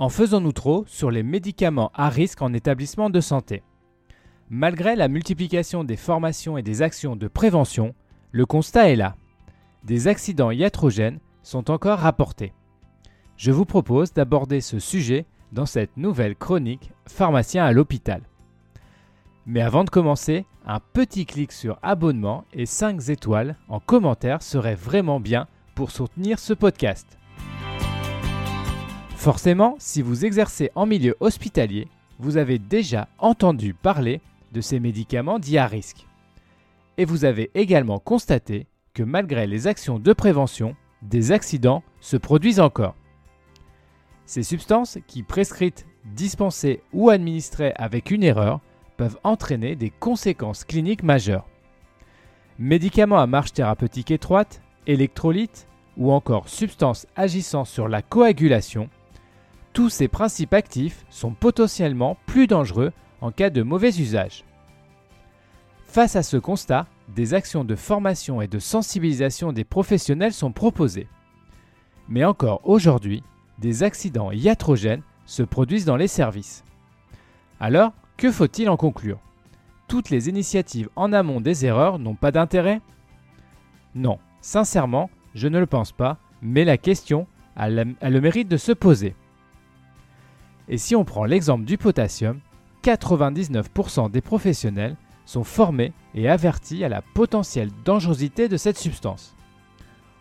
En faisons-nous trop sur les médicaments à risque en établissement de santé Malgré la multiplication des formations et des actions de prévention, le constat est là. Des accidents iatrogènes sont encore rapportés. Je vous propose d'aborder ce sujet dans cette nouvelle chronique Pharmacien à l'hôpital. Mais avant de commencer, un petit clic sur abonnement et 5 étoiles en commentaire serait vraiment bien pour soutenir ce podcast. Forcément, si vous exercez en milieu hospitalier, vous avez déjà entendu parler de ces médicaments dits à risque. Et vous avez également constaté que malgré les actions de prévention, des accidents se produisent encore. Ces substances qui prescrites, dispensées ou administrées avec une erreur peuvent entraîner des conséquences cliniques majeures. Médicaments à marge thérapeutique étroite, électrolytes ou encore substances agissant sur la coagulation tous ces principes actifs sont potentiellement plus dangereux en cas de mauvais usage. Face à ce constat, des actions de formation et de sensibilisation des professionnels sont proposées. Mais encore aujourd'hui, des accidents iatrogènes se produisent dans les services. Alors, que faut-il en conclure? Toutes les initiatives en amont des erreurs n'ont pas d'intérêt? Non, sincèrement, je ne le pense pas, mais la question a le mérite de se poser. Et si on prend l'exemple du potassium, 99% des professionnels sont formés et avertis à la potentielle dangerosité de cette substance.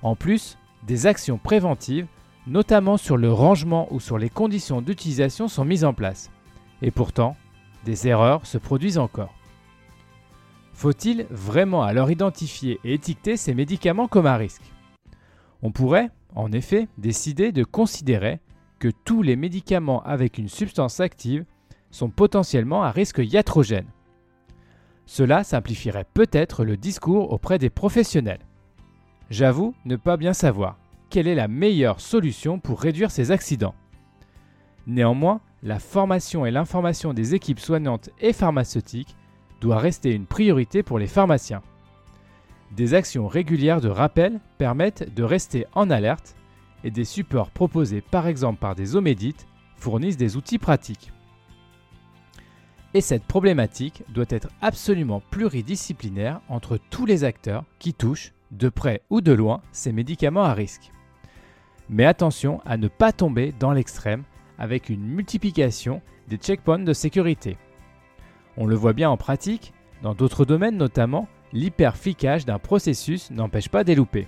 En plus, des actions préventives, notamment sur le rangement ou sur les conditions d'utilisation, sont mises en place. Et pourtant, des erreurs se produisent encore. Faut-il vraiment alors identifier et étiqueter ces médicaments comme à risque? On pourrait, en effet, décider de considérer que tous les médicaments avec une substance active sont potentiellement à risque iatrogène. Cela simplifierait peut-être le discours auprès des professionnels. J'avoue ne pas bien savoir quelle est la meilleure solution pour réduire ces accidents. Néanmoins, la formation et l'information des équipes soignantes et pharmaceutiques doit rester une priorité pour les pharmaciens. Des actions régulières de rappel permettent de rester en alerte et des supports proposés par exemple par des omédites fournissent des outils pratiques. Et cette problématique doit être absolument pluridisciplinaire entre tous les acteurs qui touchent, de près ou de loin, ces médicaments à risque. Mais attention à ne pas tomber dans l'extrême avec une multiplication des checkpoints de sécurité. On le voit bien en pratique, dans d'autres domaines notamment, l'hyperficage d'un processus n'empêche pas des loupés.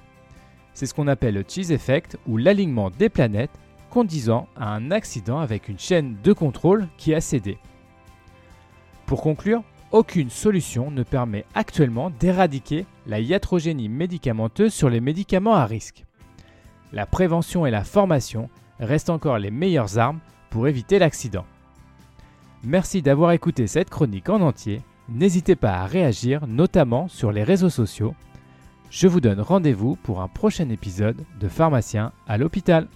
C'est ce qu'on appelle le cheese effect ou l'alignement des planètes conduisant à un accident avec une chaîne de contrôle qui a cédé. Pour conclure, aucune solution ne permet actuellement d'éradiquer la iatrogénie médicamenteuse sur les médicaments à risque. La prévention et la formation restent encore les meilleures armes pour éviter l'accident. Merci d'avoir écouté cette chronique en entier. N'hésitez pas à réagir, notamment sur les réseaux sociaux je vous donne rendez-vous pour un prochain épisode de Pharmacien à l'hôpital.